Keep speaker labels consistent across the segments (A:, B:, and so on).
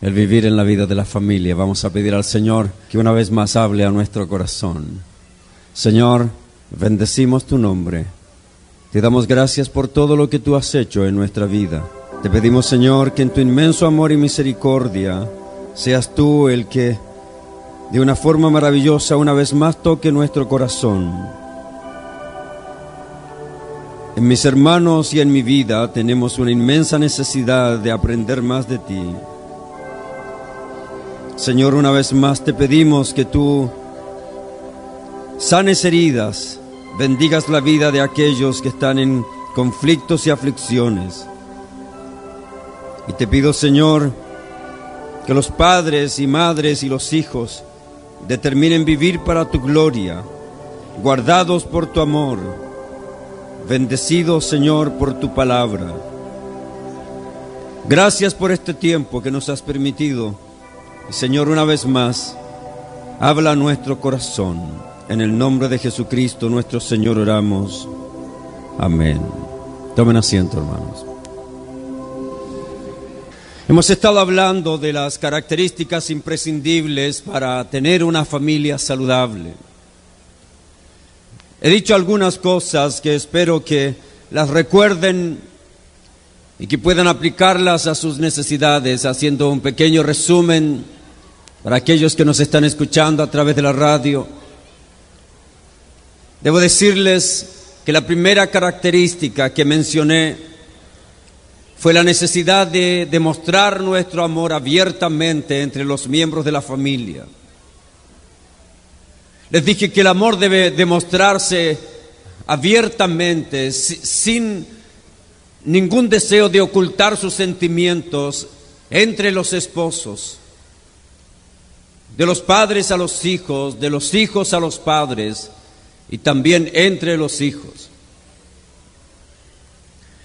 A: el vivir en la vida de la familia. Vamos a pedir al Señor que una vez más hable a nuestro corazón. Señor, bendecimos tu nombre. Te damos gracias por todo lo que tú has hecho en nuestra vida. Te pedimos, Señor, que en tu inmenso amor y misericordia seas tú el que de una forma maravillosa una vez más toque nuestro corazón. En mis hermanos y en mi vida tenemos una inmensa necesidad de aprender más de ti. Señor, una vez más te pedimos que tú sanes heridas, bendigas la vida de aquellos que están en conflictos y aflicciones. Y te pido, Señor, que los padres y madres y los hijos determinen vivir para tu gloria, guardados por tu amor, bendecidos, Señor, por tu palabra. Gracias por este tiempo que nos has permitido Señor, una vez más, habla a nuestro corazón. En el nombre de Jesucristo, nuestro Señor, oramos. Amén. Tomen asiento, hermanos. Hemos estado hablando de las características imprescindibles para tener una familia saludable. He dicho algunas cosas que espero que las recuerden y que puedan aplicarlas a sus necesidades, haciendo un pequeño resumen para aquellos que nos están escuchando a través de la radio. Debo decirles que la primera característica que mencioné fue la necesidad de demostrar nuestro amor abiertamente entre los miembros de la familia. Les dije que el amor debe demostrarse abiertamente, sin ningún deseo de ocultar sus sentimientos entre los esposos de los padres a los hijos, de los hijos a los padres y también entre los hijos.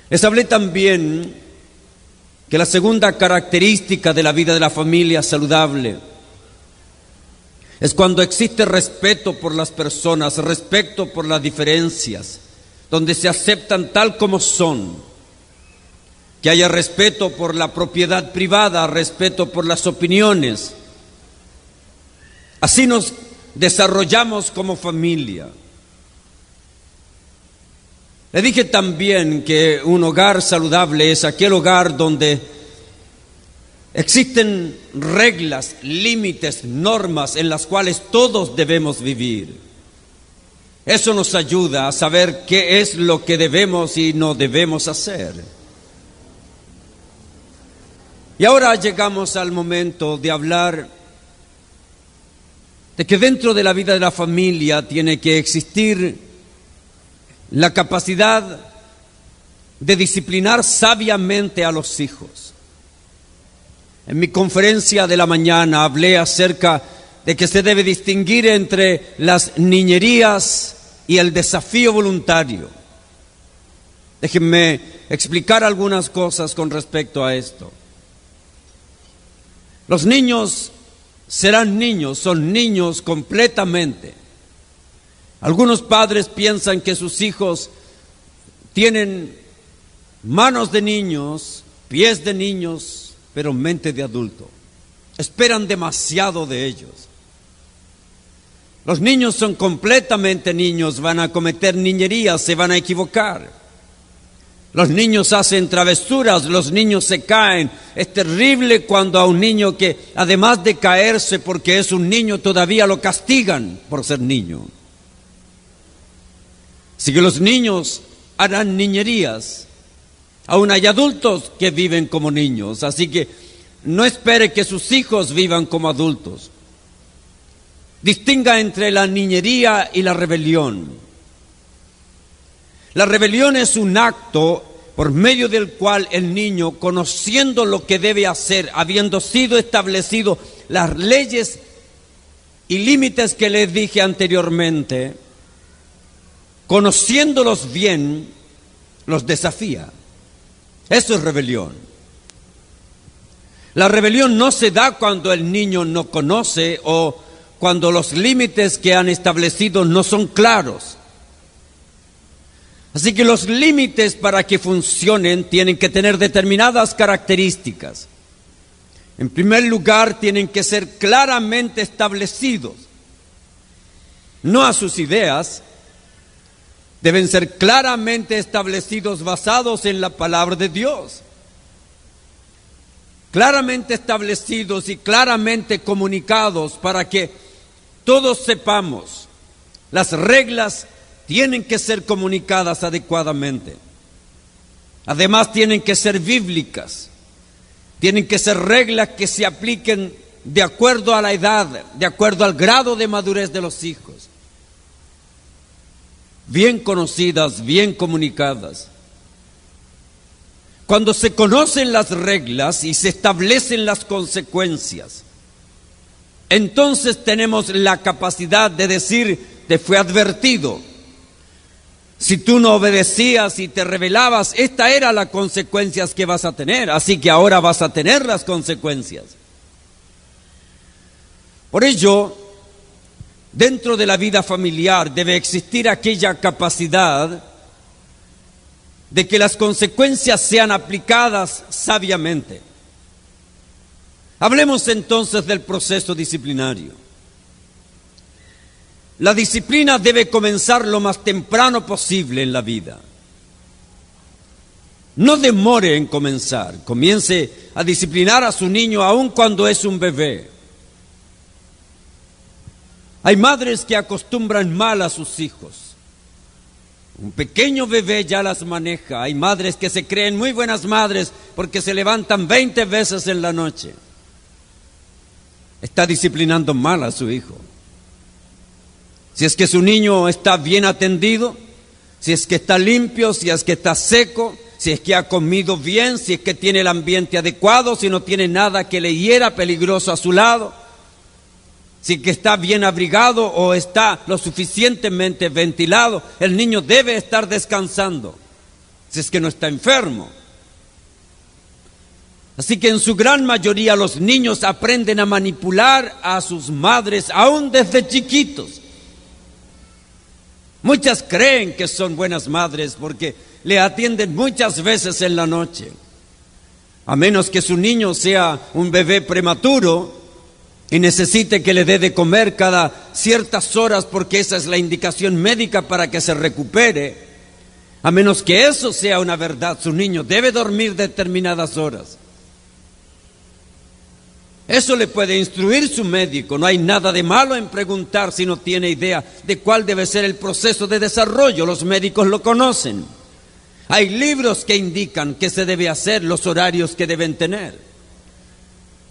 A: Les hablé también que la segunda característica de la vida de la familia saludable es cuando existe respeto por las personas, respeto por las diferencias, donde se aceptan tal como son, que haya respeto por la propiedad privada, respeto por las opiniones, Así nos desarrollamos como familia. Le dije también que un hogar saludable es aquel hogar donde existen reglas, límites, normas en las cuales todos debemos vivir. Eso nos ayuda a saber qué es lo que debemos y no debemos hacer. Y ahora llegamos al momento de hablar de que dentro de la vida de la familia tiene que existir la capacidad de disciplinar sabiamente a los hijos. En mi conferencia de la mañana hablé acerca de que se debe distinguir entre las niñerías y el desafío voluntario. Déjenme explicar algunas cosas con respecto a esto. Los niños serán niños, son niños completamente. Algunos padres piensan que sus hijos tienen manos de niños, pies de niños, pero mente de adulto. Esperan demasiado de ellos. Los niños son completamente niños, van a cometer niñerías, se van a equivocar. Los niños hacen travesuras, los niños se caen. Es terrible cuando a un niño que, además de caerse porque es un niño, todavía lo castigan por ser niño. Así que los niños harán niñerías. Aún hay adultos que viven como niños. Así que no espere que sus hijos vivan como adultos. Distinga entre la niñería y la rebelión. La rebelión es un acto por medio del cual el niño, conociendo lo que debe hacer, habiendo sido establecido las leyes y límites que les dije anteriormente, conociéndolos bien, los desafía. Eso es rebelión. La rebelión no se da cuando el niño no conoce o cuando los límites que han establecido no son claros. Así que los límites para que funcionen tienen que tener determinadas características. En primer lugar, tienen que ser claramente establecidos, no a sus ideas, deben ser claramente establecidos basados en la palabra de Dios. Claramente establecidos y claramente comunicados para que todos sepamos. Las reglas tienen que ser comunicadas adecuadamente. Además tienen que ser bíblicas. Tienen que ser reglas que se apliquen de acuerdo a la edad, de acuerdo al grado de madurez de los hijos bien conocidas, bien comunicadas. Cuando se conocen las reglas y se establecen las consecuencias, entonces tenemos la capacidad de decir, te fue advertido. Si tú no obedecías y te rebelabas, esta era las consecuencias que vas a tener, así que ahora vas a tener las consecuencias. Por ello, Dentro de la vida familiar debe existir aquella capacidad de que las consecuencias sean aplicadas sabiamente. Hablemos entonces del proceso disciplinario. La disciplina debe comenzar lo más temprano posible en la vida. No demore en comenzar. Comience a disciplinar a su niño aun cuando es un bebé. Hay madres que acostumbran mal a sus hijos. Un pequeño bebé ya las maneja. Hay madres que se creen muy buenas madres porque se levantan 20 veces en la noche. Está disciplinando mal a su hijo. Si es que su niño está bien atendido, si es que está limpio, si es que está seco, si es que ha comido bien, si es que tiene el ambiente adecuado, si no tiene nada que le hiera peligroso a su lado, si que está bien abrigado o está lo suficientemente ventilado, el niño debe estar descansando, si es que no está enfermo. Así que en su gran mayoría los niños aprenden a manipular a sus madres aún desde chiquitos. Muchas creen que son buenas madres porque le atienden muchas veces en la noche. A menos que su niño sea un bebé prematuro, y necesite que le dé de comer cada ciertas horas porque esa es la indicación médica para que se recupere, a menos que eso sea una verdad, su niño debe dormir determinadas horas. Eso le puede instruir su médico, no hay nada de malo en preguntar si no tiene idea de cuál debe ser el proceso de desarrollo, los médicos lo conocen. Hay libros que indican qué se debe hacer, los horarios que deben tener.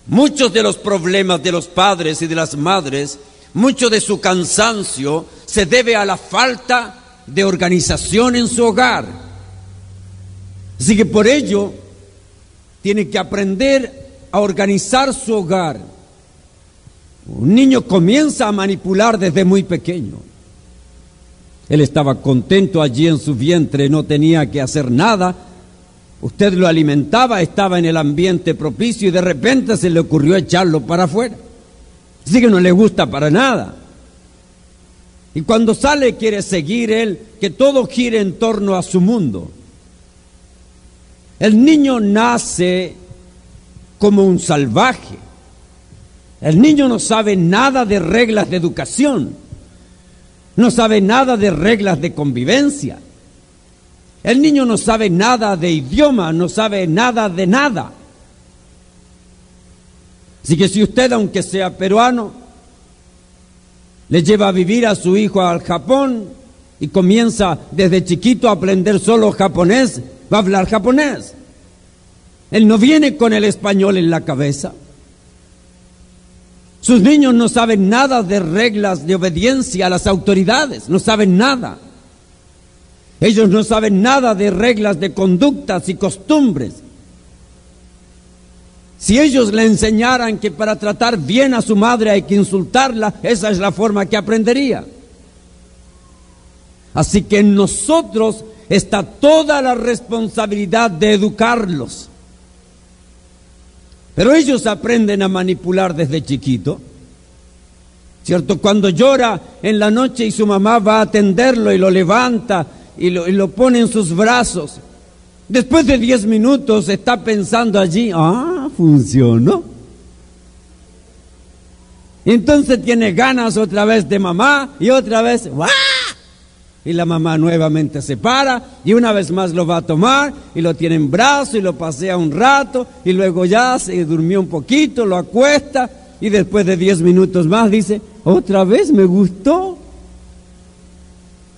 A: Muchos de los problemas de los padres y de las madres, mucho de su cansancio se debe a la falta de organización en su hogar. Así que por ello tiene que aprender a organizar su hogar. Un niño comienza a manipular desde muy pequeño. Él estaba contento allí en su vientre, no tenía que hacer nada Usted lo alimentaba, estaba en el ambiente propicio y de repente se le ocurrió echarlo para afuera. Así que no le gusta para nada. Y cuando sale quiere seguir él, que todo gire en torno a su mundo. El niño nace como un salvaje. El niño no sabe nada de reglas de educación. No sabe nada de reglas de convivencia. El niño no sabe nada de idioma, no sabe nada de nada. Así que si usted, aunque sea peruano, le lleva a vivir a su hijo al Japón y comienza desde chiquito a aprender solo japonés, va a hablar japonés. Él no viene con el español en la cabeza. Sus niños no saben nada de reglas de obediencia a las autoridades, no saben nada. Ellos no saben nada de reglas de conductas y costumbres. Si ellos le enseñaran que para tratar bien a su madre hay que insultarla, esa es la forma que aprendería. Así que en nosotros está toda la responsabilidad de educarlos. Pero ellos aprenden a manipular desde chiquito. ¿Cierto? Cuando llora en la noche y su mamá va a atenderlo y lo levanta y lo, pone en sus brazos. Después de diez minutos está pensando allí, ah, funcionó. Y entonces tiene ganas otra vez de mamá y otra vez, ¡guau! Y la mamá nuevamente se para y una vez más lo va a tomar y lo tiene en brazo y lo pasea un rato y luego ya se durmió un poquito, lo acuesta y después de diez minutos más dice, otra vez me gustó.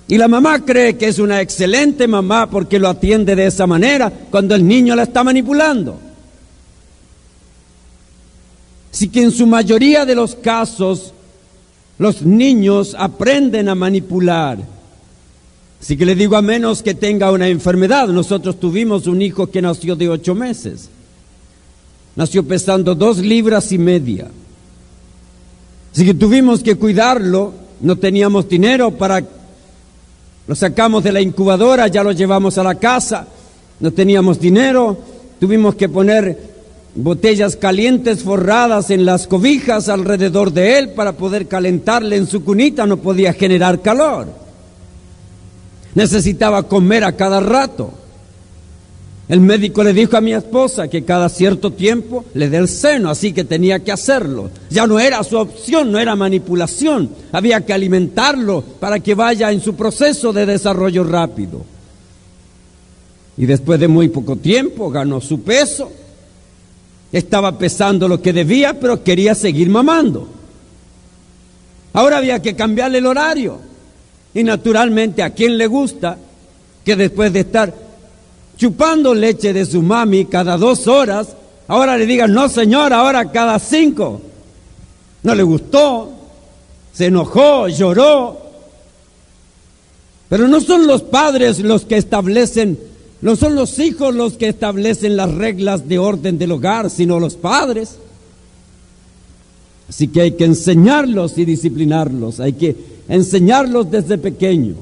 A: Y la mamá cree que es una excelente mamá porque lo atiende de esa manera cuando el niño la está manipulando. Así que en su mayoría de los casos los niños aprenden a manipular. Así que le digo a menos que tenga una enfermedad. Nosotros tuvimos un hijo que nació de ocho meses. Nació pesando dos libras y media. Así que tuvimos que cuidarlo. No teníamos dinero para... Lo sacamos de la incubadora, ya lo llevamos a la casa. No teníamos dinero. Tuvimos que poner botellas calientes forradas en las cobijas alrededor de él para poder calentarle en su cunita, no podía generar calor. Necesitaba comer a cada rato. El médico le dijo a mi esposa que cada cierto tiempo le dé el seno, así que tenía que hacerlo. Ya no era su opción, no era manipulación. Había que alimentarlo para que vaya en su proceso de desarrollo rápido. Y después de muy poco tiempo ganó su peso estaba pesando lo que debía, pero quería seguir mamando. Ahora había que cambiarle el horario. Y naturalmente a quien le gusta que después de estar chupando leche de su mami cada dos horas, ahora le digan, no señor, ahora cada cinco. No le gustó, se enojó, lloró. Pero no son los padres los que establecen no son los hijos los que establecen las reglas de orden del hogar, sino los padres. Así que hay que enseñarlos y disciplinarlos, hay que enseñarlos desde pequeño.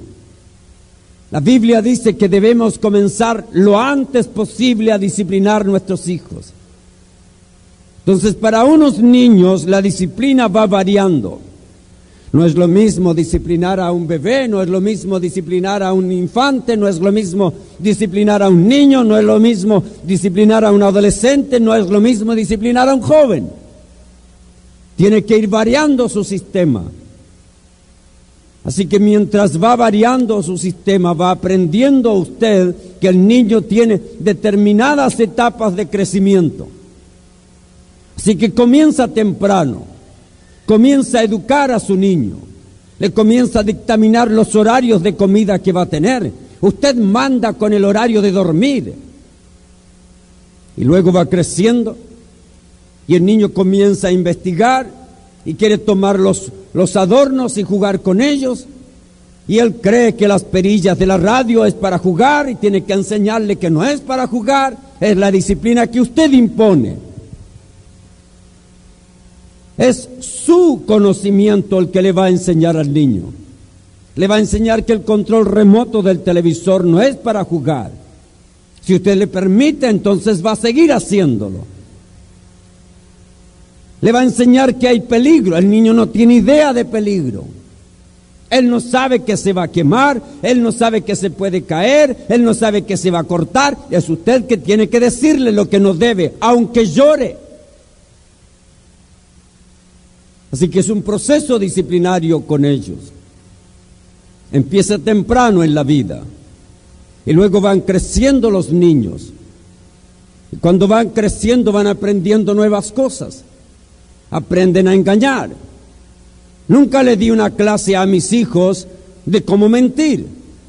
A: La Biblia dice que debemos comenzar lo antes posible a disciplinar nuestros hijos. Entonces, para unos niños la disciplina va variando. No es lo mismo disciplinar a un bebé, no es lo mismo disciplinar a un infante, no es lo mismo disciplinar a un niño, no es lo mismo disciplinar a un adolescente, no es lo mismo disciplinar a un joven. Tiene que ir variando su sistema. Así que mientras va variando su sistema, va aprendiendo usted que el niño tiene determinadas etapas de crecimiento. Así que comienza temprano comienza a educar a su niño, le comienza a dictaminar los horarios de comida que va a tener. Usted manda con el horario de dormir. Y luego va creciendo y el niño comienza a investigar y quiere tomar los, los adornos y jugar con ellos. Y él cree que las perillas de la radio es para jugar y tiene que enseñarle que no es para jugar, es la disciplina que usted impone. Es su conocimiento el que le va a enseñar al niño. Le va a enseñar que el control remoto del televisor no es para jugar. Si usted le permite, entonces va a seguir haciéndolo. Le va a enseñar que hay peligro. El niño no tiene idea de peligro. Él no sabe que se va a quemar, él no sabe que se puede caer, él no sabe que se va a cortar. Es usted que tiene que decirle lo que no debe, aunque llore. Así que es un proceso disciplinario con ellos. Empieza temprano en la vida y luego van creciendo los niños. Y cuando van creciendo van aprendiendo nuevas cosas. Aprenden a engañar. Nunca le di una clase a mis hijos de cómo mentir.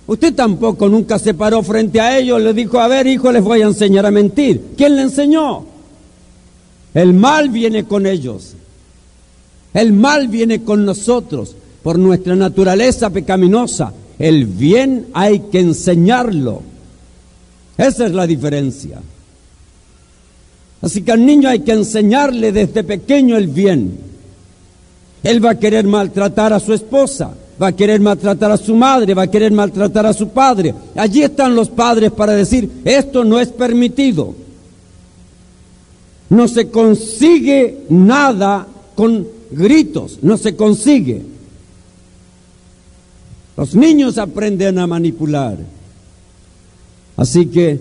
A: Usted tampoco nunca se paró frente a ellos, le dijo, a ver hijo, les voy a enseñar a mentir. ¿Quién le enseñó? El mal viene con ellos. El mal viene con nosotros por nuestra naturaleza pecaminosa. El bien hay que enseñarlo. Esa es la diferencia. Así que al niño hay que enseñarle desde pequeño el bien. Él va a querer maltratar a su esposa, va a querer maltratar a su madre, va a querer maltratar a su padre. Allí están los padres para decir, esto no es permitido. No se consigue nada con gritos, no se consigue. Los niños aprenden a manipular. Así que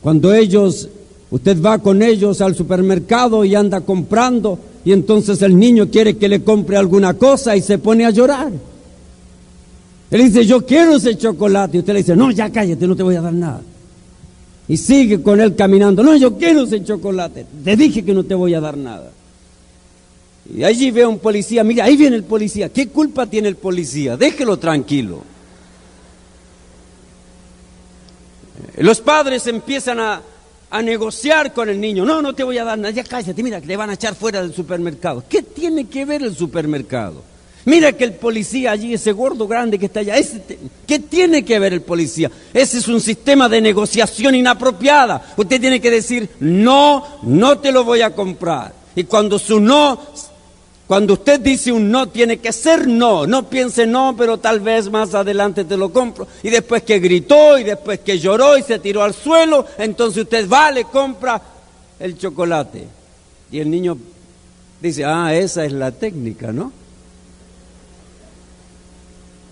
A: cuando ellos, Usted va con ellos al supermercado y anda comprando y entonces el niño quiere que le compre alguna cosa y se pone a llorar. Él dice, yo quiero ese chocolate. Y usted le dice, no, ya cállate, no te voy a dar nada. Y sigue con él caminando, no, yo quiero ese chocolate. Te dije que no te voy a dar nada. Y allí ve un policía, mira, ahí viene el policía. ¿Qué culpa tiene el policía? Déjelo tranquilo. Los padres empiezan a, a negociar con el niño. No, no te voy a dar nada, ya cállate, mira, le van a echar fuera del supermercado. ¿Qué tiene que ver el supermercado? Mira que el policía allí, ese gordo grande que está allá, ¿qué tiene que ver el policía? Ese es un sistema de negociación inapropiada. Usted tiene que decir, no, no te lo voy a comprar. Y cuando su no cuando usted dice un no, tiene que ser no. No piense no, pero tal vez más adelante te lo compro. Y después que gritó, y después que lloró y se tiró al suelo, entonces usted va, le compra el chocolate. Y el niño dice, ah, esa es la técnica, ¿no?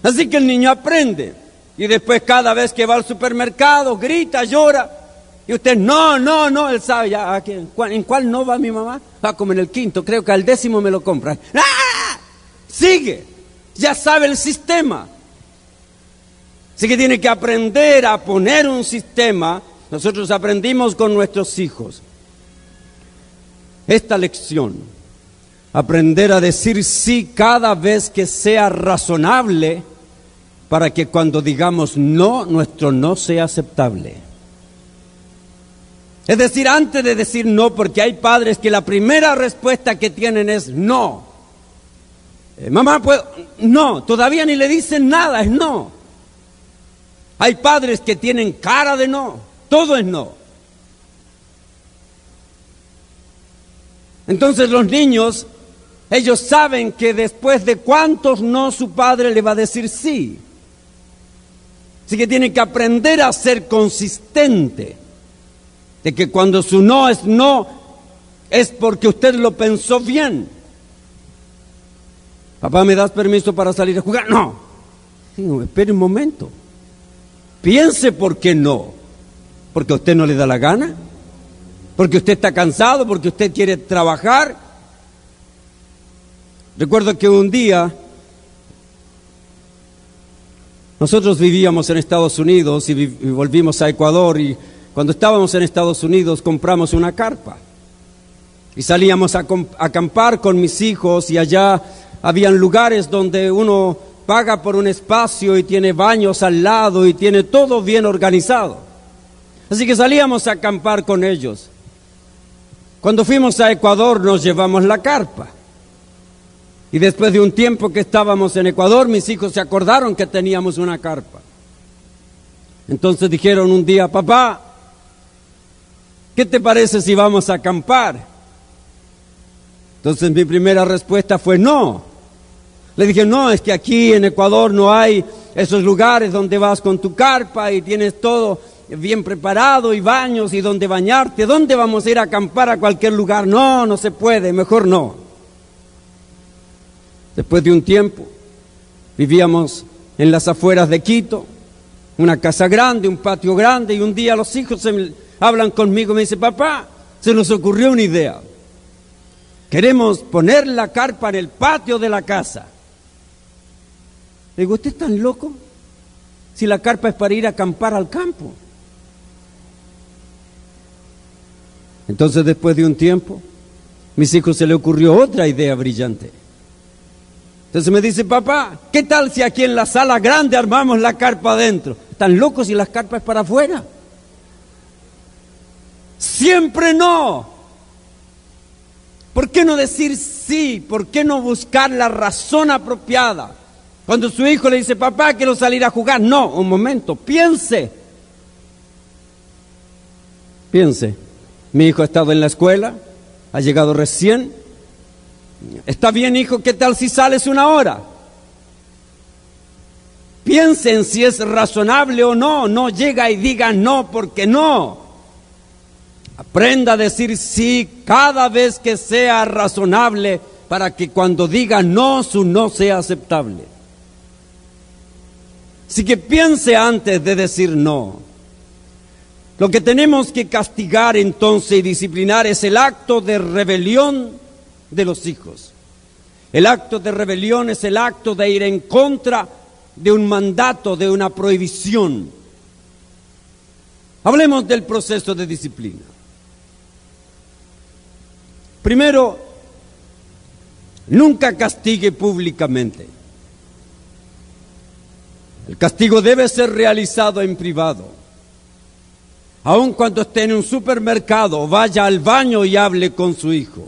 A: Así que el niño aprende. Y después cada vez que va al supermercado, grita, llora. Y usted, no, no, no, él sabe ya, ¿en cuál, ¿en cuál no va mi mamá? Va como en el quinto, creo que al décimo me lo compra. ¡Ah! Sigue, ya sabe el sistema. Así que tiene que aprender a poner un sistema. Nosotros aprendimos con nuestros hijos esta lección. Aprender a decir sí cada vez que sea razonable para que cuando digamos no, nuestro no sea aceptable. Es decir, antes de decir no, porque hay padres que la primera respuesta que tienen es no. Eh, mamá, ¿puedo? No, todavía ni le dicen nada, es no. Hay padres que tienen cara de no, todo es no. Entonces los niños, ellos saben que después de cuántos no su padre le va a decir sí. Así que tienen que aprender a ser consistente de que cuando su no es no, es porque usted lo pensó bien. Papá, ¿me das permiso para salir a jugar? No. Digo, espere un momento. Piense por qué no. Porque a usted no le da la gana. Porque usted está cansado, porque usted quiere trabajar. Recuerdo que un día nosotros vivíamos en Estados Unidos y, y volvimos a Ecuador y cuando estábamos en Estados Unidos compramos una carpa y salíamos a acampar con mis hijos y allá habían lugares donde uno paga por un espacio y tiene baños al lado y tiene todo bien organizado. Así que salíamos a acampar con ellos. Cuando fuimos a Ecuador nos llevamos la carpa. Y después de un tiempo que estábamos en Ecuador, mis hijos se acordaron que teníamos una carpa. Entonces dijeron un día, papá, ¿qué te parece si vamos a acampar? Entonces mi primera respuesta fue no. Le dije, no, es que aquí en Ecuador no hay esos lugares donde vas con tu carpa y tienes todo bien preparado y baños y donde bañarte. ¿Dónde vamos a ir a acampar a cualquier lugar? No, no se puede, mejor no. Después de un tiempo, vivíamos en las afueras de Quito, una casa grande, un patio grande, y un día los hijos se, hablan conmigo, me dice, papá, se nos ocurrió una idea. Queremos poner la carpa en el patio de la casa. Le digo, ¿usted es tan loco? Si la carpa es para ir a acampar al campo. Entonces, después de un tiempo, mis hijos se le ocurrió otra idea brillante. Entonces me dice, papá, ¿qué tal si aquí en la sala grande armamos la carpa adentro? ¿Están locos si las carpas es para afuera? Siempre no. ¿Por qué no decir sí? ¿Por qué no buscar la razón apropiada? Cuando su hijo le dice, papá, quiero salir a jugar. No, un momento, piense. Piense. Mi hijo ha estado en la escuela, ha llegado recién. Está bien, hijo, ¿qué tal si sales una hora? Piensen si es razonable o no. No llega y diga no porque no. Aprenda a decir sí cada vez que sea razonable para que cuando diga no, su no sea aceptable. Así que piense antes de decir no. Lo que tenemos que castigar entonces y disciplinar es el acto de rebelión de los hijos. El acto de rebelión es el acto de ir en contra de un mandato, de una prohibición. Hablemos del proceso de disciplina. Primero, nunca castigue públicamente. El castigo debe ser realizado en privado. Aun cuando esté en un supermercado, vaya al baño y hable con su hijo.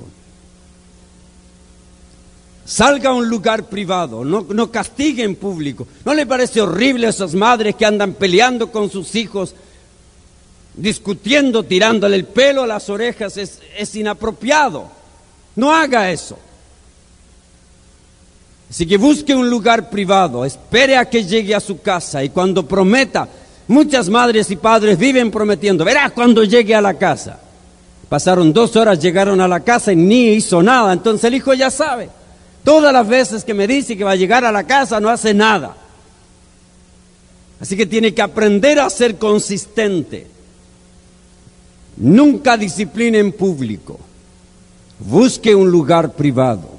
A: Salga a un lugar privado, no, no castigue en público. ¿No le parece horrible a esas madres que andan peleando con sus hijos, discutiendo, tirándole el pelo a las orejas? Es, es inapropiado. No haga eso. Así que busque un lugar privado, espere a que llegue a su casa y cuando prometa, muchas madres y padres viven prometiendo, verás cuando llegue a la casa. Pasaron dos horas, llegaron a la casa y ni hizo nada, entonces el hijo ya sabe. Todas las veces que me dice que va a llegar a la casa no hace nada. Así que tiene que aprender a ser consistente. Nunca discipline en público. Busque un lugar privado.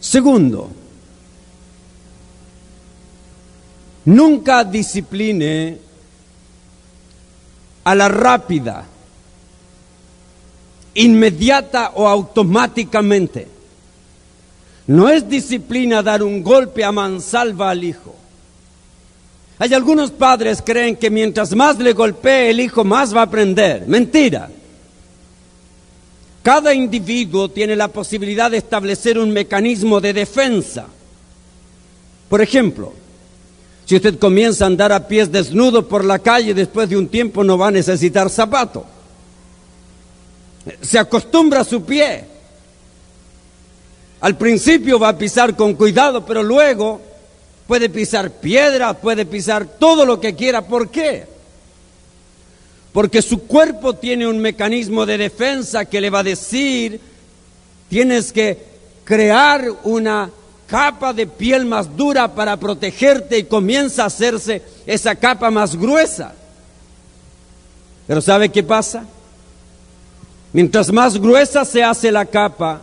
A: Segundo, nunca discipline a la rápida, inmediata o automáticamente. No es disciplina dar un golpe a mansalva al hijo. Hay algunos padres creen que mientras más le golpee el hijo más va a aprender. Mentira. Cada individuo tiene la posibilidad de establecer un mecanismo de defensa. Por ejemplo, si usted comienza a andar a pies desnudos por la calle, después de un tiempo no va a necesitar zapato. Se acostumbra a su pie. Al principio va a pisar con cuidado, pero luego puede pisar piedra, puede pisar todo lo que quiera. ¿Por qué? porque su cuerpo tiene un mecanismo de defensa que le va a decir, tienes que crear una capa de piel más dura para protegerte y comienza a hacerse esa capa más gruesa. Pero ¿sabe qué pasa? Mientras más gruesa se hace la capa,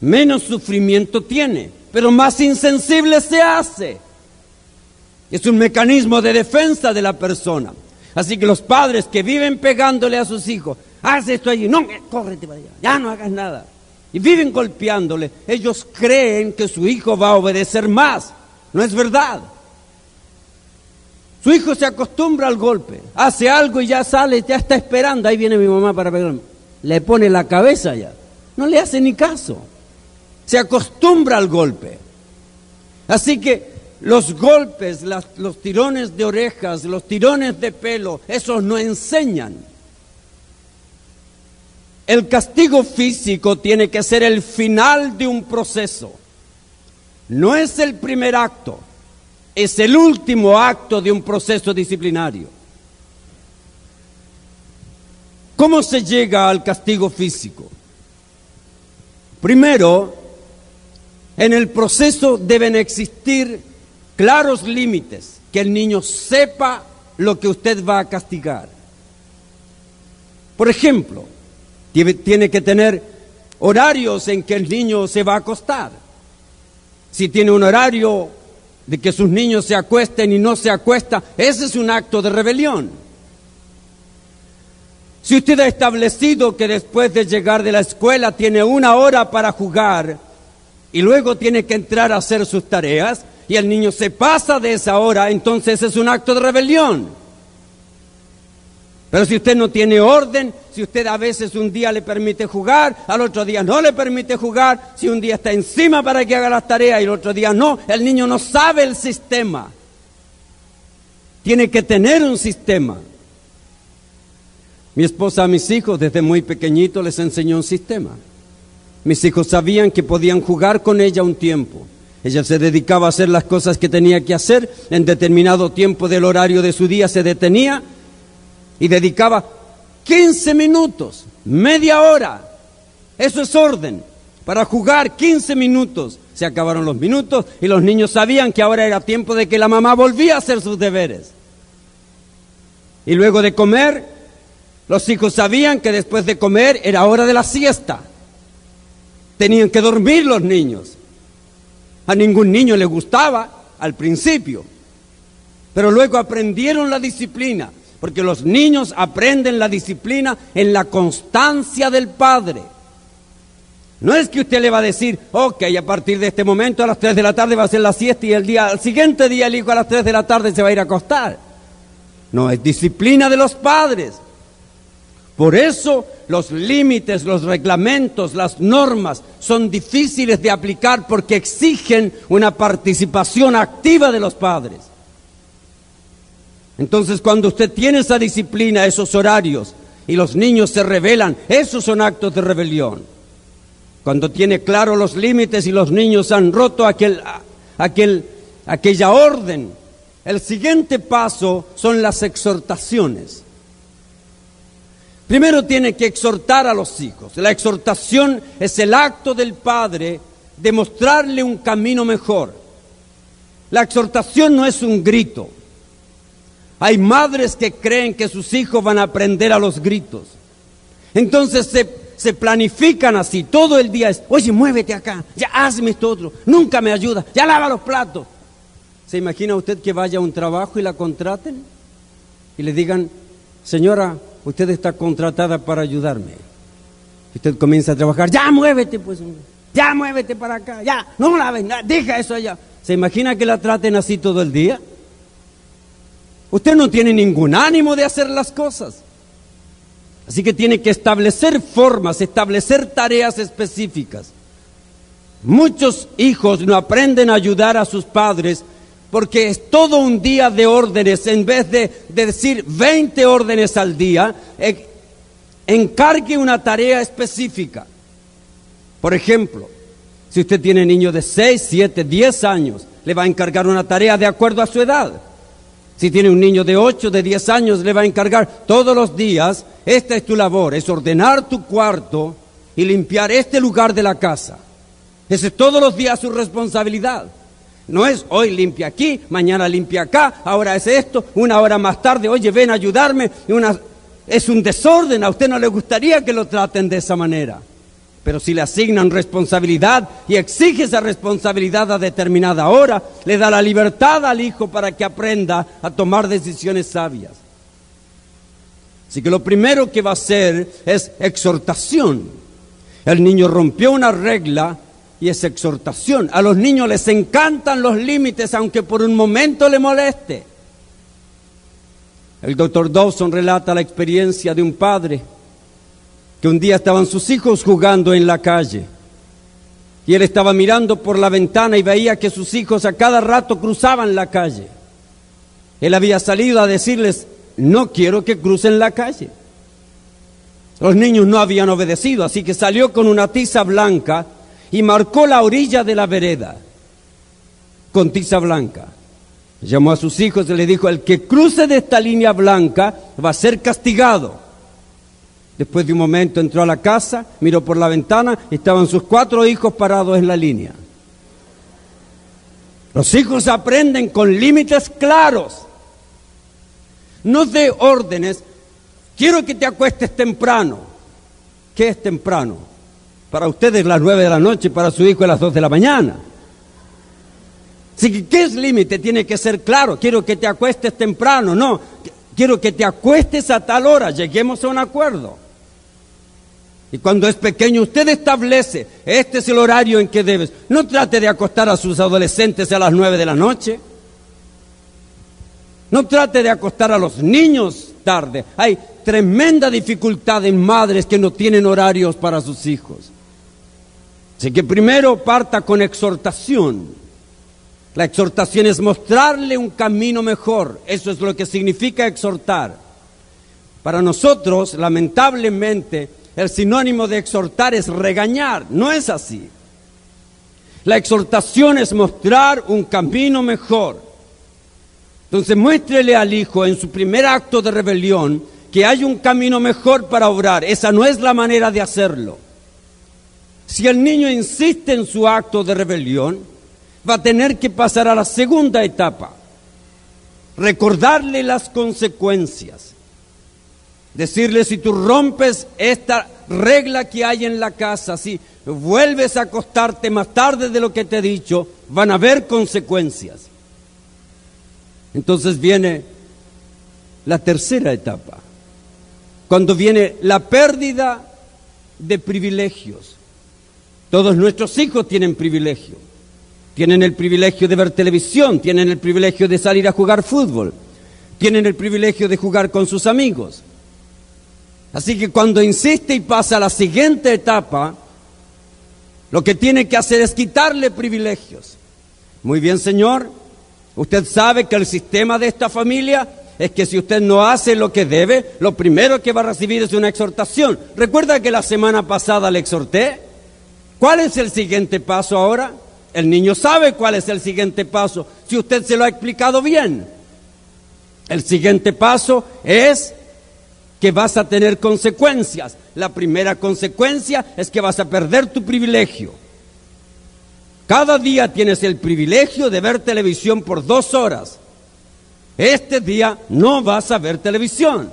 A: menos sufrimiento tiene, pero más insensible se hace. Es un mecanismo de defensa de la persona. Así que los padres que viven pegándole a sus hijos, haz esto allí, no, eh, córrete para allá, ya no hagas nada. Y viven golpeándole, ellos creen que su hijo va a obedecer más. No es verdad. Su hijo se acostumbra al golpe, hace algo y ya sale, ya está esperando, ahí viene mi mamá para pegarme. Le pone la cabeza ya, no le hace ni caso. Se acostumbra al golpe. Así que los golpes, los tirones de orejas, los tirones de pelo, esos no enseñan. El castigo físico tiene que ser el final de un proceso. No es el primer acto, es el último acto de un proceso disciplinario. ¿Cómo se llega al castigo físico? Primero, en el proceso deben existir claros límites, que el niño sepa lo que usted va a castigar. Por ejemplo, tiene que tener horarios en que el niño se va a acostar. Si tiene un horario de que sus niños se acuesten y no se acuesta, ese es un acto de rebelión. Si usted ha establecido que después de llegar de la escuela tiene una hora para jugar y luego tiene que entrar a hacer sus tareas, y el niño se pasa de esa hora, entonces es un acto de rebelión. Pero si usted no tiene orden, si usted a veces un día le permite jugar, al otro día no le permite jugar, si un día está encima para que haga las tareas y el otro día no, el niño no sabe el sistema. Tiene que tener un sistema. Mi esposa a mis hijos desde muy pequeñito les enseñó un sistema. Mis hijos sabían que podían jugar con ella un tiempo. Ella se dedicaba a hacer las cosas que tenía que hacer, en determinado tiempo del horario de su día se detenía y dedicaba 15 minutos, media hora. Eso es orden. Para jugar 15 minutos. Se acabaron los minutos y los niños sabían que ahora era tiempo de que la mamá volvía a hacer sus deberes. Y luego de comer, los hijos sabían que después de comer era hora de la siesta. Tenían que dormir los niños. A ningún niño le gustaba al principio, pero luego aprendieron la disciplina, porque los niños aprenden la disciplina en la constancia del padre. No es que usted le va a decir, ok, a partir de este momento a las 3 de la tarde va a ser la siesta y el día, siguiente día el hijo a las 3 de la tarde se va a ir a acostar. No, es disciplina de los padres. Por eso los límites, los reglamentos, las normas son difíciles de aplicar porque exigen una participación activa de los padres. Entonces cuando usted tiene esa disciplina, esos horarios, y los niños se rebelan, esos son actos de rebelión. Cuando tiene claro los límites y los niños han roto aquel, aquel, aquella orden, el siguiente paso son las exhortaciones. Primero tiene que exhortar a los hijos. La exhortación es el acto del padre de mostrarle un camino mejor. La exhortación no es un grito. Hay madres que creen que sus hijos van a aprender a los gritos. Entonces se se planifican así, todo el día es, oye, muévete acá, ya hazme esto otro, nunca me ayuda, ya lava los platos. ¿Se imagina usted que vaya a un trabajo y la contraten? Y le digan, señora, usted está contratada para ayudarme. Usted comienza a trabajar, ya muévete, pues, ya muévete para acá, ya, no la ven, deja eso allá. ¿Se imagina que la traten así todo el día? Usted no tiene ningún ánimo de hacer las cosas. Así que tiene que establecer formas, establecer tareas específicas. Muchos hijos no aprenden a ayudar a sus padres porque es todo un día de órdenes. En vez de, decir 20 órdenes al día, eh, encargue una tarea específica. Por ejemplo, si usted tiene niños de 6, 7, 10 años, le va a encargar una tarea de acuerdo a su edad. Si tiene un niño de 8, de 10 años, le va a encargar todos los días, esta es tu labor, es ordenar tu cuarto y limpiar este lugar de la casa. Ese es todos los días su responsabilidad. No es hoy limpia aquí, mañana limpia acá, ahora es esto, una hora más tarde, oye, ven a ayudarme. una... Es un desorden, a usted no le gustaría que lo traten de esa manera. Pero si le asignan responsabilidad y exige esa responsabilidad a determinada hora, le da la libertad al hijo para que aprenda a tomar decisiones sabias. Así que lo primero que va a hacer es exhortación. El niño rompió una regla y es exhortación. A los niños les encantan los límites aunque por un momento le moleste. El doctor Dawson relata la experiencia de un padre que un día estaban sus hijos jugando en la calle. Y él estaba mirando por la ventana y veía que sus hijos a cada rato cruzaban la calle. Él había salido a decirles, no quiero que crucen la calle. Los niños no habían obedecido, así que salió con una tiza blanca y marcó la orilla de la vereda con tiza blanca. Llamó a sus hijos y le dijo, el que cruce de esta línea blanca va a ser castigado. Después de un momento entró a la casa, miró por la ventana estaban sus cuatro hijos parados en la línea. Los hijos aprenden con límites claros. No de órdenes. Quiero que te acuestes temprano. ¿Qué es temprano? Para ustedes las nueve de la noche, para su hijo las dos de la mañana. Así que, ¿qué es límite? Tiene que ser claro. Quiero que te acuestes temprano. No, quiero que te acuestes a tal hora. Lleguemos a un acuerdo. Y cuando es pequeño, usted establece, este es el horario en que debes. No trate de acostar a sus adolescentes a las nueve de la noche. No trate de acostar a los niños tarde. Hay tremenda dificultad en madres que no tienen horarios para sus hijos. Así que primero parta con exhortación. La exhortación es mostrarle un camino mejor. Eso es lo que significa exhortar. Para nosotros, lamentablemente, el sinónimo de exhortar es regañar, no es así. La exhortación es mostrar un camino mejor. Entonces muéstrele al hijo en su primer acto de rebelión que hay un camino mejor para obrar. Esa no es la manera de hacerlo. Si el niño insiste en su acto de rebelión, va a tener que pasar a la segunda etapa. recordarle las consecuencias. Decirle si tú rompes esta regla que hay en la casa, si vuelves a acostarte más tarde de lo que te he dicho, van a haber consecuencias. Entonces viene la tercera etapa, cuando viene la pérdida de privilegios. Todos nuestros hijos tienen privilegio. Tienen el privilegio de ver televisión, tienen el privilegio de salir a jugar fútbol, tienen el privilegio de jugar con sus amigos. Así que cuando insiste y pasa a la siguiente etapa, lo que tiene que hacer es quitarle privilegios. Muy bien, Señor, usted sabe que el sistema de esta familia es que si usted no hace lo que debe, lo primero que va a recibir es una exhortación. ¿Recuerda que la semana pasada le exhorté? ¿Cuál es el siguiente paso ahora? El niño sabe cuál es el siguiente paso, si usted se lo ha explicado bien. El siguiente paso es que vas a tener consecuencias. La primera consecuencia es que vas a perder tu privilegio. Cada día tienes el privilegio de ver televisión por dos horas. Este día no vas a ver televisión.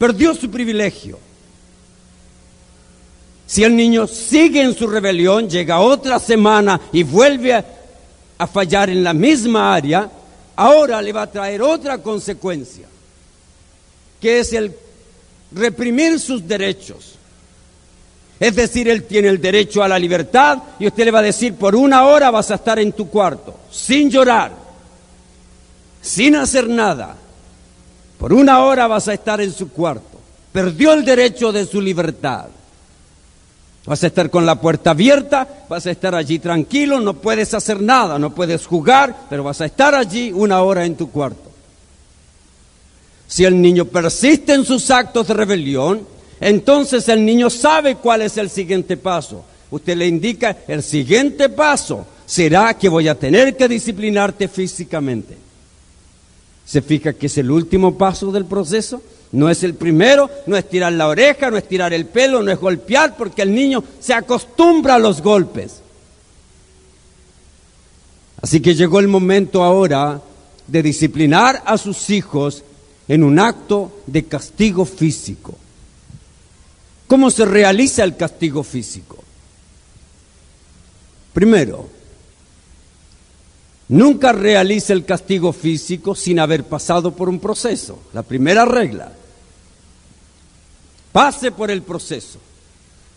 A: Perdió su privilegio. Si el niño sigue en su rebelión, llega otra semana y vuelve a, fallar en la misma área, ahora le va a traer otra consecuencia que es el reprimir sus derechos. Es decir, él tiene el derecho a la libertad y usted le va a decir, por una hora vas a estar en tu cuarto, sin llorar, sin hacer nada. Por una hora vas a estar en su cuarto. Perdió el derecho de su libertad. Vas a estar con la puerta abierta, vas a estar allí tranquilo, no puedes hacer nada, no puedes jugar, pero vas a estar allí una hora en tu cuarto. Si el niño persiste en sus actos de rebelión, entonces el niño sabe cuál es el siguiente paso. Usted le indica, el siguiente paso será que voy a tener que disciplinarte físicamente. ¿Se fija que es el último paso del proceso? No es el primero, no es tirar la oreja, no es tirar el pelo, no es golpear, porque el niño se acostumbra a los golpes. Así que llegó el momento ahora de disciplinar a sus hijos en un acto de castigo físico. ¿Cómo se realiza el castigo físico? Primero, nunca realice el castigo físico sin haber pasado por un proceso. La primera regla. Pase por el proceso.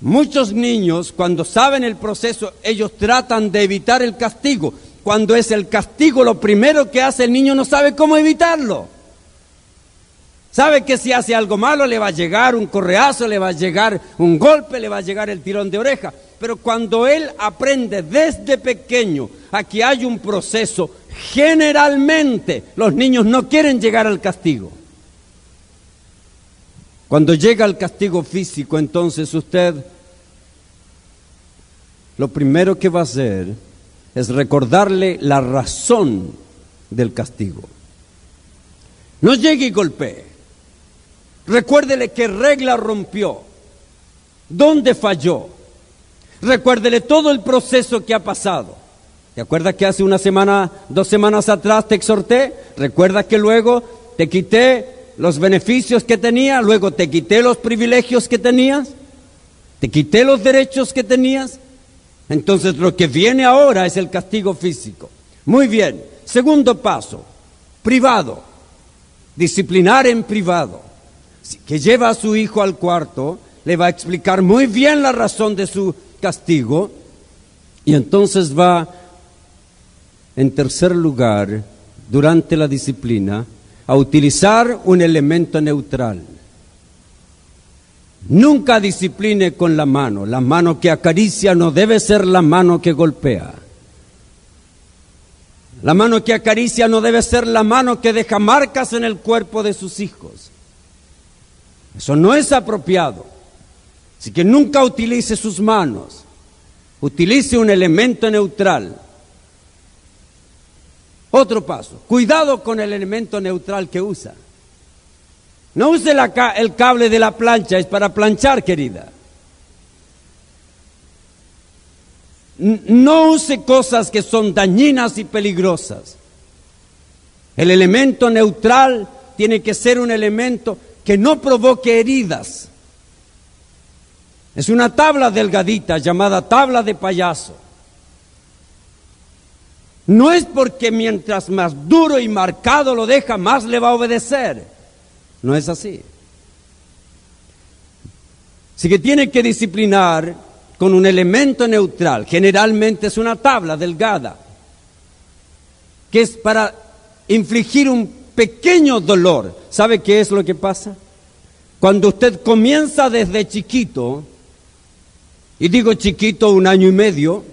A: Muchos niños, cuando saben el proceso, ellos tratan de evitar el castigo. Cuando es el castigo lo primero que hace el niño, no sabe cómo evitarlo. Sabe que si hace algo malo le va a llegar un correazo, le va a llegar un golpe, le va a llegar el tirón de oreja. Pero cuando él aprende desde pequeño a que hay un proceso, generalmente los niños no quieren llegar al castigo. Cuando llega al castigo físico, entonces usted lo primero que va a hacer es recordarle la razón del castigo. No llegue y golpee. Recuérdele qué regla rompió, dónde falló. Recuérdele todo el proceso que ha pasado. ¿Te acuerdas que hace una semana, dos semanas atrás te exhorté? ¿Recuerdas que luego te quité los beneficios que tenía? Luego te quité los privilegios que tenías? ¿Te quité los derechos que tenías? Entonces lo que viene ahora es el castigo físico. Muy bien. Segundo paso, privado. Disciplinar en privado que lleva a su hijo al cuarto, le va a explicar muy bien la razón de su castigo y entonces va, en tercer lugar, durante la disciplina, a utilizar un elemento neutral. Nunca discipline con la mano. La mano que acaricia no debe ser la mano que golpea. La mano que acaricia no debe ser la mano que deja marcas en el cuerpo de sus hijos. Eso no es apropiado. Así que nunca utilice sus manos. Utilice un elemento neutral. Otro paso. Cuidado con el elemento neutral que usa. No use el cable de la plancha, es para planchar, querida. No use cosas que son dañinas y peligrosas. El elemento neutral tiene que ser un elemento que no provoque heridas. Es una tabla delgadita llamada tabla de payaso. No es porque mientras más duro y marcado lo deja, más le va a obedecer. No es así. Así que tiene que disciplinar con un elemento neutral. Generalmente es una tabla delgada, que es para infligir un pequeño dolor. ¿Sabe qué es lo que pasa? Cuando usted comienza desde chiquito, y digo chiquito un año y medio,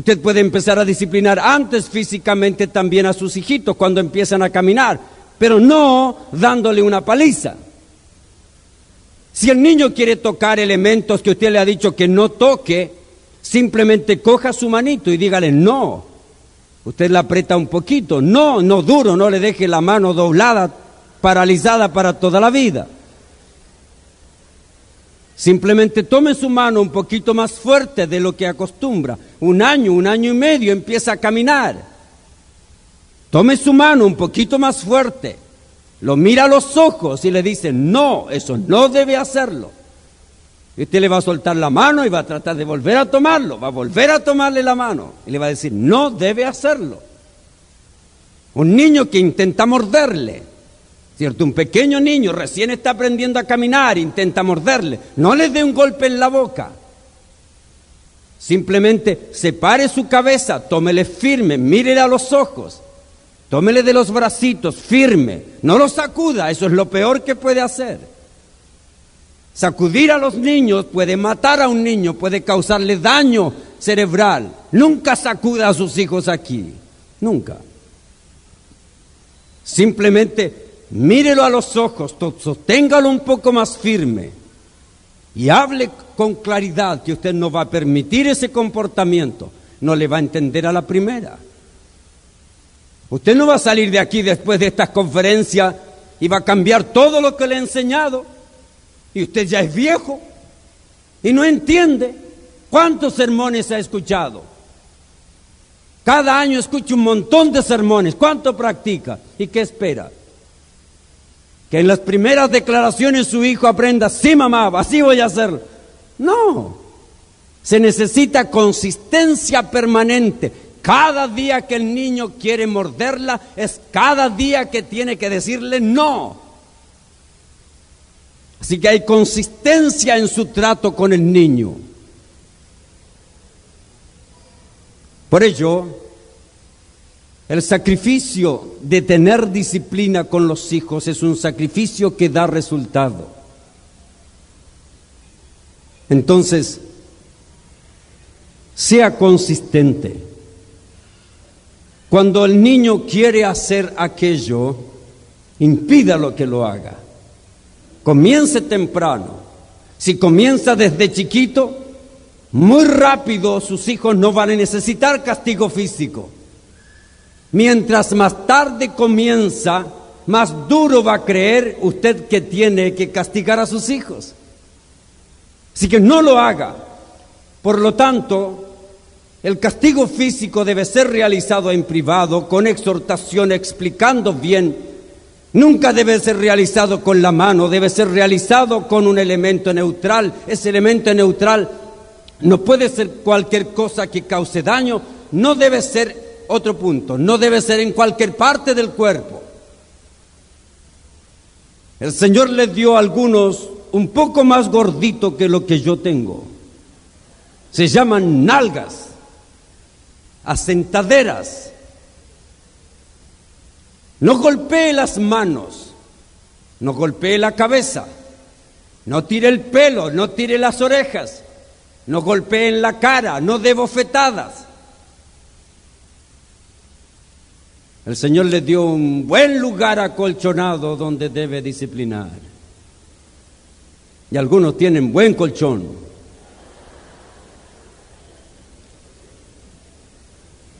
A: usted puede empezar a disciplinar antes físicamente también a sus hijitos cuando empiezan a caminar, pero no dándole una paliza. Si el niño quiere tocar elementos que usted le ha dicho que no toque, simplemente coja su manito y dígale no. Usted la aprieta un poquito, no, no duro, no le deje la mano doblada, paralizada para toda la vida. Simplemente tome su mano un poquito más fuerte de lo que acostumbra. Un año, un año y medio empieza a caminar. Tome su mano un poquito más fuerte. Lo mira a los ojos y le dice, no, eso no debe hacerlo. Y usted le va a soltar la mano y va a tratar de volver a tomarlo, va a volver a tomarle la mano y le va a decir, no debe hacerlo. Un niño que intenta morderle, ¿Cierto? Un pequeño niño recién está aprendiendo a caminar, intenta morderle. No le dé un golpe en la boca. Simplemente separe su cabeza, tómele firme, mírele a los ojos, tómele de los bracitos, firme. No lo sacuda, eso es lo peor que puede hacer. Sacudir a los niños puede matar a un niño, puede causarle daño cerebral. Nunca sacuda a sus hijos aquí, nunca. Simplemente mírelo a los ojos, sosténgalo un poco más firme y hable con claridad que usted no va a permitir ese comportamiento. No le va a entender a la primera. Usted no va a salir de aquí después de estas conferencias y va a cambiar todo lo que le he enseñado. Y usted ya es viejo y no entiende cuántos sermones ha escuchado. Cada año escucha un montón de sermones. ¿Cuánto practica? ¿Y qué espera? Que en las primeras declaraciones su hijo aprenda, sí mamá, así voy a hacer. No, se necesita consistencia permanente. Cada día que el niño quiere morderla es cada día que tiene que decirle no. Así que hay consistencia en su trato con el niño. Por ello, el sacrificio de tener disciplina con los hijos es un sacrificio que da resultado. Entonces, sea consistente. Cuando el niño quiere hacer aquello, impídalo que lo haga. Comience temprano. Si comienza desde chiquito, muy rápido sus hijos no van a necesitar castigo físico Mientras más tarde comienza, más duro va a creer usted que tiene que castigar a sus hijos. Así que no lo haga. Por lo tanto, el castigo físico debe ser realizado en privado, con exhortación, explicando bien. Nunca debe ser realizado con la mano, debe ser realizado con un elemento neutral. Ese elemento neutral no puede ser cualquier cosa que cause daño, no debe ser otro punto, no debe ser en cualquier parte del cuerpo. El Señor le dio a algunos un poco más gordito que lo que yo tengo. Se llaman nalgas, asentaderas. No golpee las manos, no golpee la cabeza, no tire el pelo, no tire las orejas, no golpee en la cara, no dé bofetadas. El Señor le dio un buen lugar acolchonado donde debe disciplinar. Y algunos tienen buen colchón.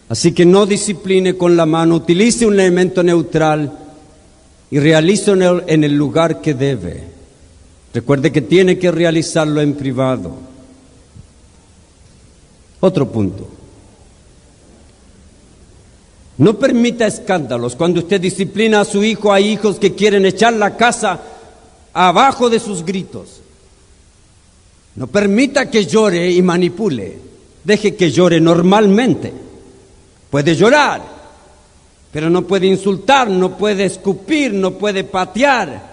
A: Así que no discipline con la mano, utilice un elemento neutral y realice en el lugar que debe. Recuerde que tiene que realizarlo en privado. Otro punto. No permita escándalos. Cuando usted disciplina a su hijo, hay hijos que quieren echar la casa abajo de sus gritos. No permita que llore y manipule. Deje que llore normalmente. Puede llorar, pero no puede insultar, no puede escupir, no puede patear.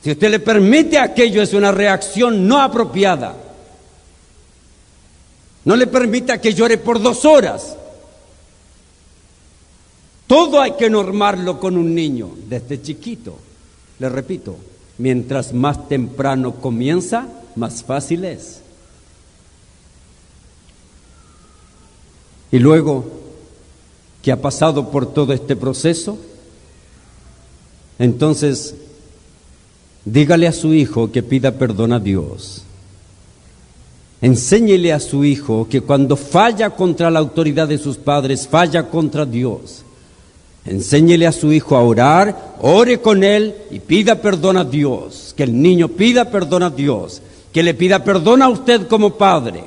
A: Si usted le permite aquello es una reacción no apropiada. No le permita que llore por dos horas. Todo hay que normarlo con un niño desde chiquito. Le repito, mientras más temprano comienza, más fácil es. Y luego que ha pasado por todo este proceso, entonces dígale a su hijo que pida perdón a Dios. Enséñele a su hijo que cuando falla contra la autoridad de sus padres, falla contra Dios. Enséñele a su hijo a orar, ore con él y pida perdón a Dios. Que el niño pida perdón a Dios. Que le pida perdón a usted como padre.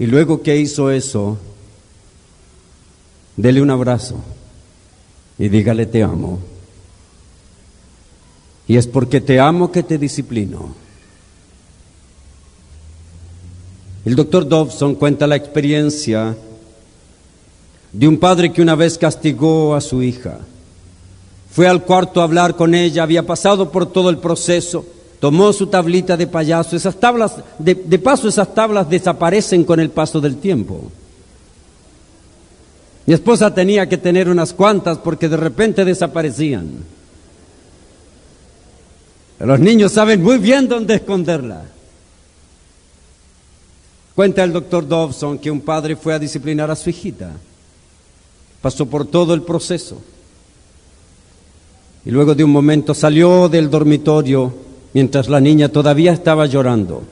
A: Y luego que hizo eso, dele un abrazo y dígale te amo. Y es porque te amo que te disciplino. El doctor Dobson cuenta la experiencia de un padre que una vez castigó a su hija. Fue al cuarto a hablar con ella, había pasado por todo el proceso, tomó su tablita de payaso. Esas tablas, de, paso, esas tablas desaparecen con el paso del tiempo. Mi esposa tenía que tener unas cuantas porque de repente desaparecían. Los niños saben muy bien dónde esconderla. Cuenta el doctor Dobson que un padre fue a disciplinar a su hijita pasó por todo el proceso. Y luego de un momento salió del dormitorio mientras la niña todavía estaba llorando.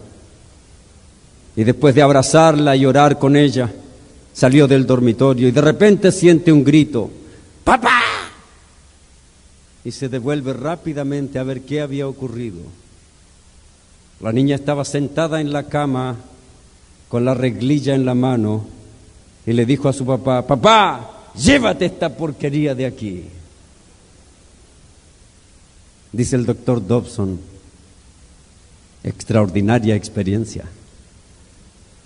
A: Y después de abrazarla y orar con ella, salió del dormitorio y de repente siente un grito, ¡Papá! Y se devuelve rápidamente a ver qué había ocurrido. La niña estaba sentada en la cama con la reglilla en la mano y le dijo a su papá, papá, llévate esta porquería de aquí. Dice el doctor Dobson, extraordinaria experiencia.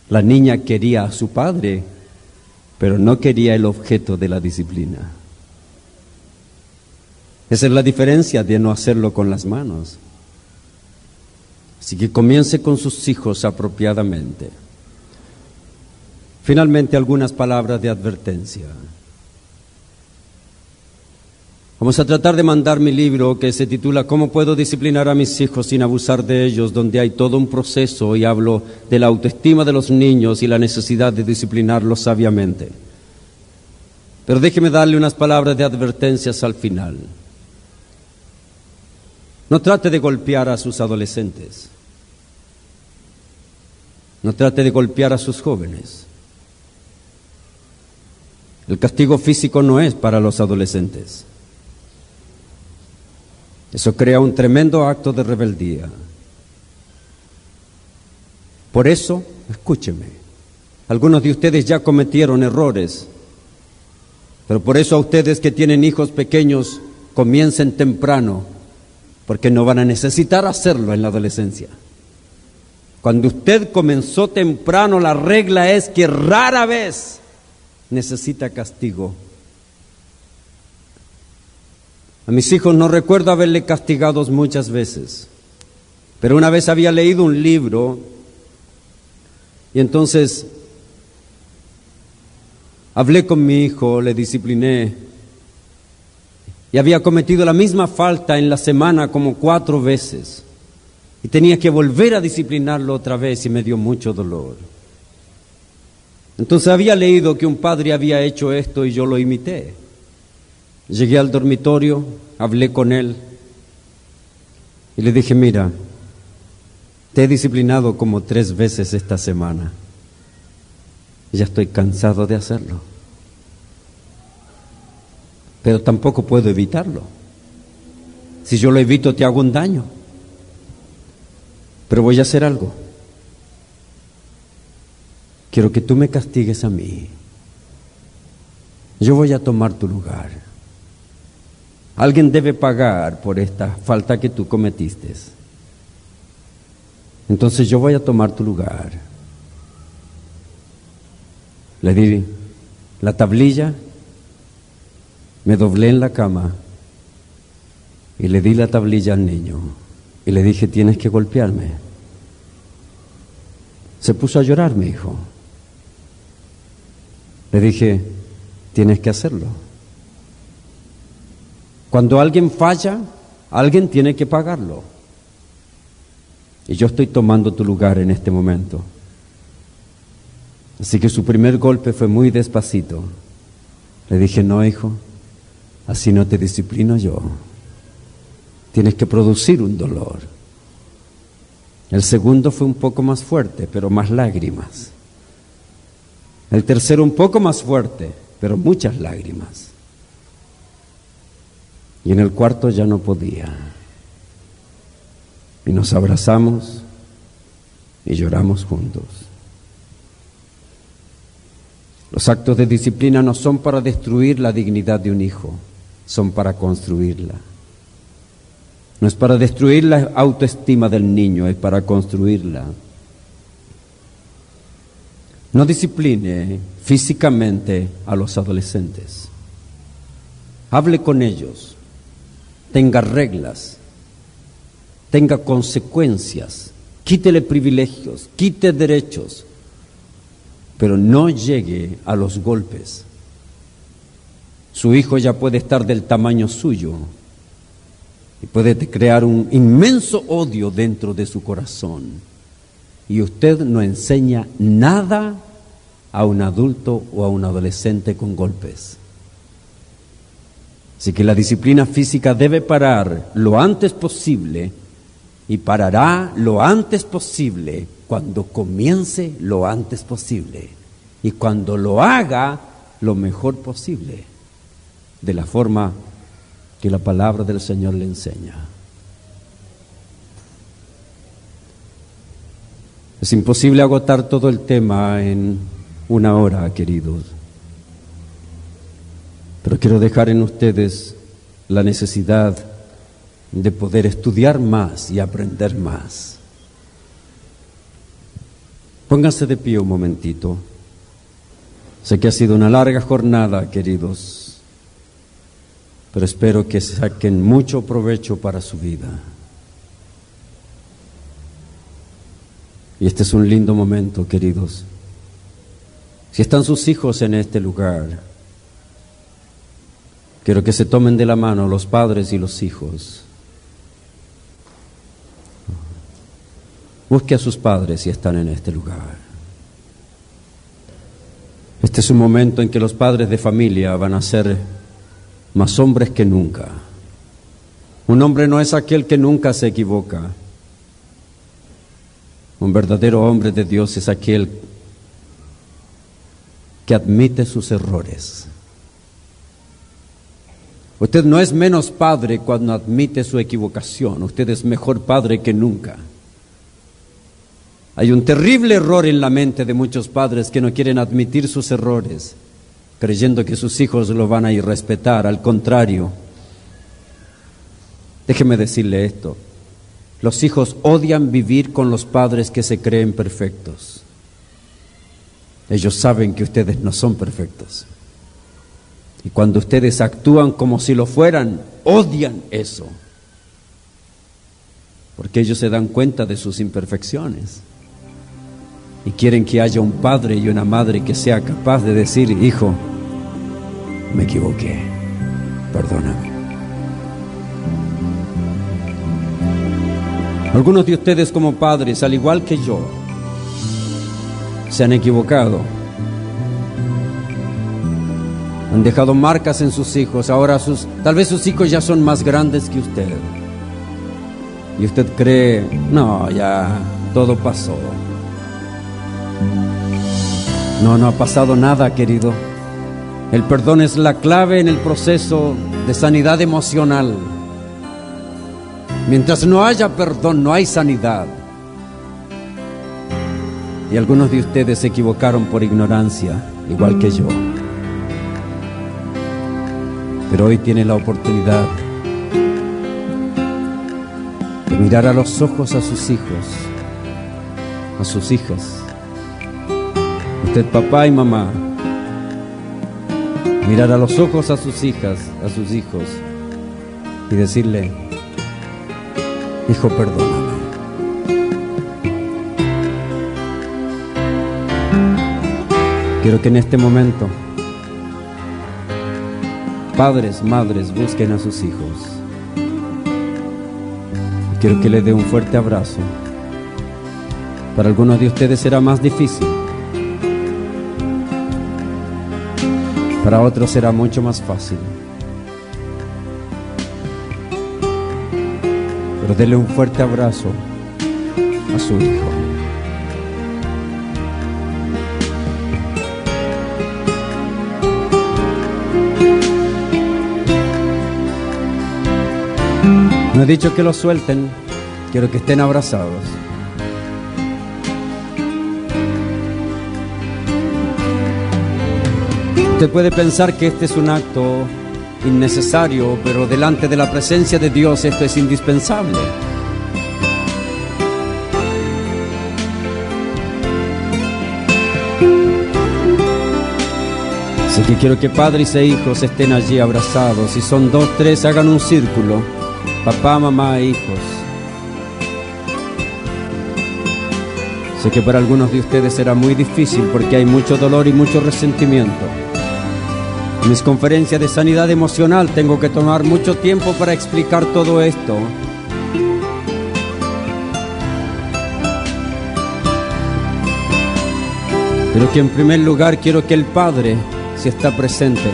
A: La niña quería a su padre, pero no quería el objeto de la disciplina. Esa es la diferencia de no hacerlo con las manos. Así que comience con sus hijos apropiadamente. Finalmente, algunas palabras de advertencia. Vamos a tratar de mandar mi libro que se titula ¿Cómo puedo disciplinar a mis hijos sin abusar de ellos? donde hay todo un proceso y hablo de la autoestima de los niños y la necesidad de disciplinarlos sabiamente. Pero déjeme darle unas palabras de advertencias al final. No trate de golpear a sus adolescentes. No trate de golpear a sus jóvenes. El castigo físico no es para los adolescentes. Eso crea un tremendo acto de rebeldía. Por eso, escúcheme, algunos de ustedes ya cometieron errores, pero por eso a ustedes que tienen hijos pequeños, comiencen temprano, porque no van a necesitar hacerlo en la adolescencia. Cuando usted comenzó temprano, la regla es que rara vez necesita castigo a mis hijos no recuerdo haberle castigados muchas veces, pero una vez había leído un libro y entonces hablé con mi hijo, le discipliné y había cometido la misma falta en la semana como cuatro veces y tenía que volver a disciplinarlo otra vez y me dio mucho dolor. Entonces había leído que un padre había hecho esto y yo lo imité. Llegué al dormitorio, hablé con él y le dije, mira, te he disciplinado como tres veces esta semana. Ya estoy cansado de hacerlo. Pero tampoco puedo evitarlo. Si yo lo evito te hago un daño. Pero voy a hacer algo. Quiero que tú me castigues a mí. yo voy a tomar tu lugar. Alguien debe pagar por esta falta que tú cometiste. Entonces yo voy a tomar tu lugar. Le di la tablilla, me doblé en la cama y le di la tablilla al niño y le dije, tienes que golpearme. Se puso a llorar mi hijo. Le dije, tienes que hacerlo. Cuando alguien falla, alguien tiene que pagarlo. Y yo estoy tomando tu lugar en este momento. Así que su primer golpe fue muy despacito. Le dije, no, hijo, así no te disciplino yo. Tienes que producir un dolor. El segundo fue un poco más fuerte, pero más lágrimas. El tercero un poco más fuerte, pero muchas lágrimas. Y en el cuarto ya no podía. Y nos abrazamos y lloramos juntos. Los actos de disciplina no son para destruir la dignidad de un hijo, son para construirla. No es para destruir la autoestima del niño, es para construirla. No discipline físicamente a los adolescentes. Hable con ellos, tenga reglas, tenga consecuencias, quítele privilegios, quite derechos, pero no llegue a los golpes. Su hijo ya puede estar del tamaño suyo y puede crear un inmenso odio dentro de su corazón. Y usted no enseña nada a un adulto o a un adolescente con golpes. Así que la disciplina física debe parar lo antes posible y parará lo antes posible cuando comience lo antes posible. Y cuando lo haga lo mejor posible, de la forma que la palabra del Señor le enseña. Es imposible agotar todo el tema en una hora, queridos, pero quiero dejar en ustedes la necesidad de poder estudiar más y aprender más. Pónganse de pie un momentito. Sé que ha sido una larga jornada, queridos, pero espero que saquen mucho provecho para su vida. Y este es un lindo momento, queridos. Si están sus hijos en este lugar, quiero que se tomen de la mano los padres y los hijos. Busque a sus padres si están en este lugar. Este es un momento en que los padres de familia van a ser más hombres que nunca. Un hombre no es aquel que nunca se equivoca. Un verdadero hombre de Dios es aquel que admite sus errores. Usted no es menos padre cuando admite su equivocación, usted es mejor padre que nunca. Hay un terrible error en la mente de muchos padres que no quieren admitir sus errores, creyendo que sus hijos lo van a ir respetar. Al contrario, déjeme decirle esto, los hijos odian vivir con los padres que se creen perfectos. Ellos saben que ustedes no son perfectos. Y cuando ustedes actúan como si lo fueran, odian eso. Porque ellos se dan cuenta de sus imperfecciones y quieren que haya un padre y una madre que sea capaz de decir, hijo, me equivoqué, perdóname. Algunos de ustedes como padres, al igual que yo, se han equivocado. Han dejado marcas en sus hijos. Ahora sus, tal vez sus hijos ya son más grandes que usted. Y usted cree, no, ya todo pasó. No, no ha pasado nada, querido. El perdón es la clave en el proceso de sanidad emocional. Mientras no haya perdón, no hay sanidad. Y algunos de ustedes se equivocaron por ignorancia, igual que yo. Pero hoy tiene la oportunidad de mirar a los ojos a sus hijos, a sus hijas. Usted papá y mamá, mirar a los ojos a sus hijas, a sus hijos y decirle, hijo, perdóname. Quiero que en este momento padres, madres busquen a sus hijos. Quiero que les dé un fuerte abrazo. Para algunos de ustedes será más difícil. Para otros será mucho más fácil. Pero déle un fuerte abrazo a su hijo. No he dicho que los suelten, quiero que estén abrazados. Usted puede pensar que este es un acto innecesario, pero delante de la presencia de Dios esto es indispensable. Así que quiero que padres e hijos estén allí abrazados. Si son dos, tres, hagan un círculo. Papá, mamá e hijos. Sé que para algunos de ustedes será muy difícil porque hay mucho dolor y mucho resentimiento. En mis conferencias de sanidad emocional tengo que tomar mucho tiempo para explicar todo esto. Pero que en primer lugar quiero que el Padre, si está presente,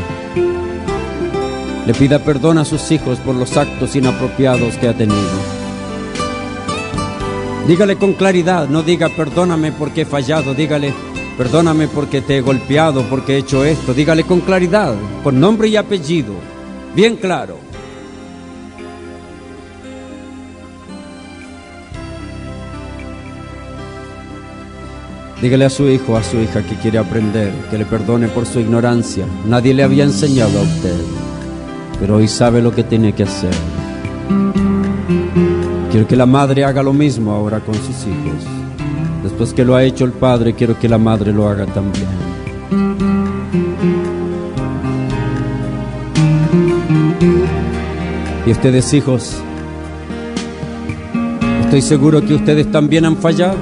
A: le pida perdón a sus hijos por los actos inapropiados que ha tenido. Dígale con claridad, no diga perdóname porque he fallado, dígale perdóname porque te he golpeado, porque he hecho esto. Dígale con claridad, con nombre y apellido, bien claro. Dígale a su hijo, a su hija que quiere aprender, que le perdone por su ignorancia. Nadie le había enseñado a usted, pero hoy sabe lo que tiene que hacer. Quiero que la madre haga lo mismo ahora con sus hijos. Después que lo ha hecho el padre, quiero que la madre lo haga también. Y ustedes hijos, estoy seguro que ustedes también han fallado.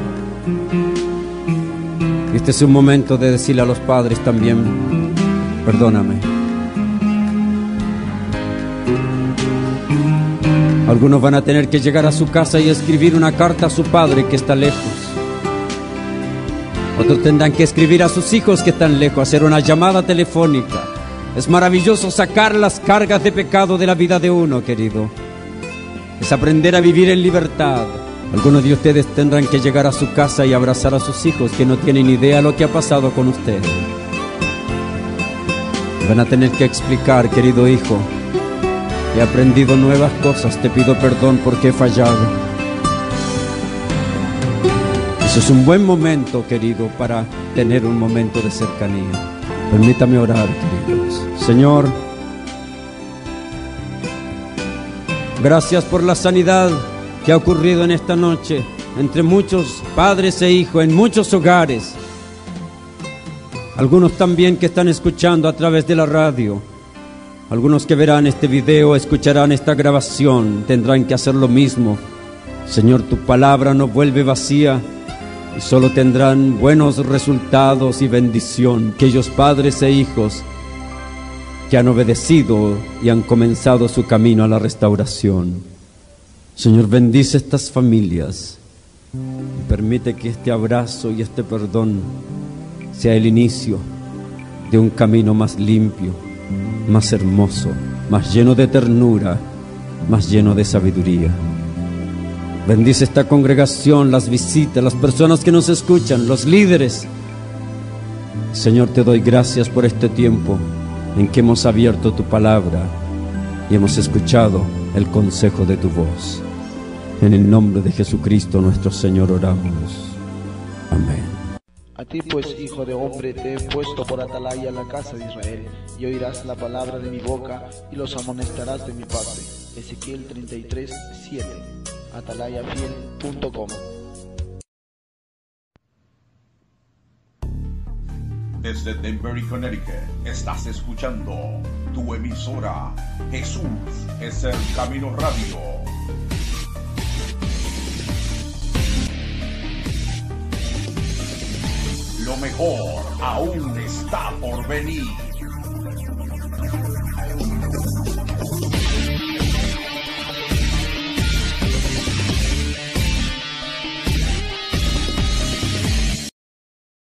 A: Este es un momento de decirle a los padres también, perdóname. Algunos van a tener que llegar a su casa y escribir una carta a su padre que está lejos. Otros tendrán que escribir a sus hijos que están lejos, hacer una llamada telefónica. Es maravilloso sacar las cargas de pecado de la vida de uno, querido. Es aprender a vivir en libertad. Algunos de ustedes tendrán que llegar a su casa y abrazar a sus hijos que no tienen idea lo que ha pasado con usted. Van a tener que explicar, querido hijo, he aprendido nuevas cosas, te pido perdón porque he fallado. Eso es un buen momento, querido, para tener un momento de cercanía. Permítame orar, queridos. Señor, gracias por la sanidad que ha ocurrido en esta noche entre muchos padres e hijos, en muchos hogares. Algunos también que están escuchando a través de la radio. Algunos que verán este video, escucharán esta grabación, tendrán que hacer lo mismo. Señor, tu palabra no vuelve vacía y solo tendrán buenos resultados y bendición aquellos padres e hijos que han obedecido y han comenzado su camino a la restauración. Señor, bendice estas familias y permite que este abrazo y este perdón sea el inicio de un camino más limpio, más hermoso, más lleno de ternura, más lleno de sabiduría. Bendice esta congregación, las visitas, las personas que nos escuchan, los líderes. Señor, te doy gracias por este tiempo en que hemos abierto tu palabra y hemos escuchado el consejo de tu voz. En el nombre de Jesucristo nuestro Señor oramos. Amén.
B: A ti pues, hijo de hombre, te he puesto por atalaya la casa de Israel, y oirás la palabra de mi boca, y los amonestarás de mi parte. Ezequiel 33, 7. atalayafiel.com
C: Desde Denver, Connecticut, estás escuchando tu emisora Jesús es el Camino Radio. Lo mejor aún está por venir.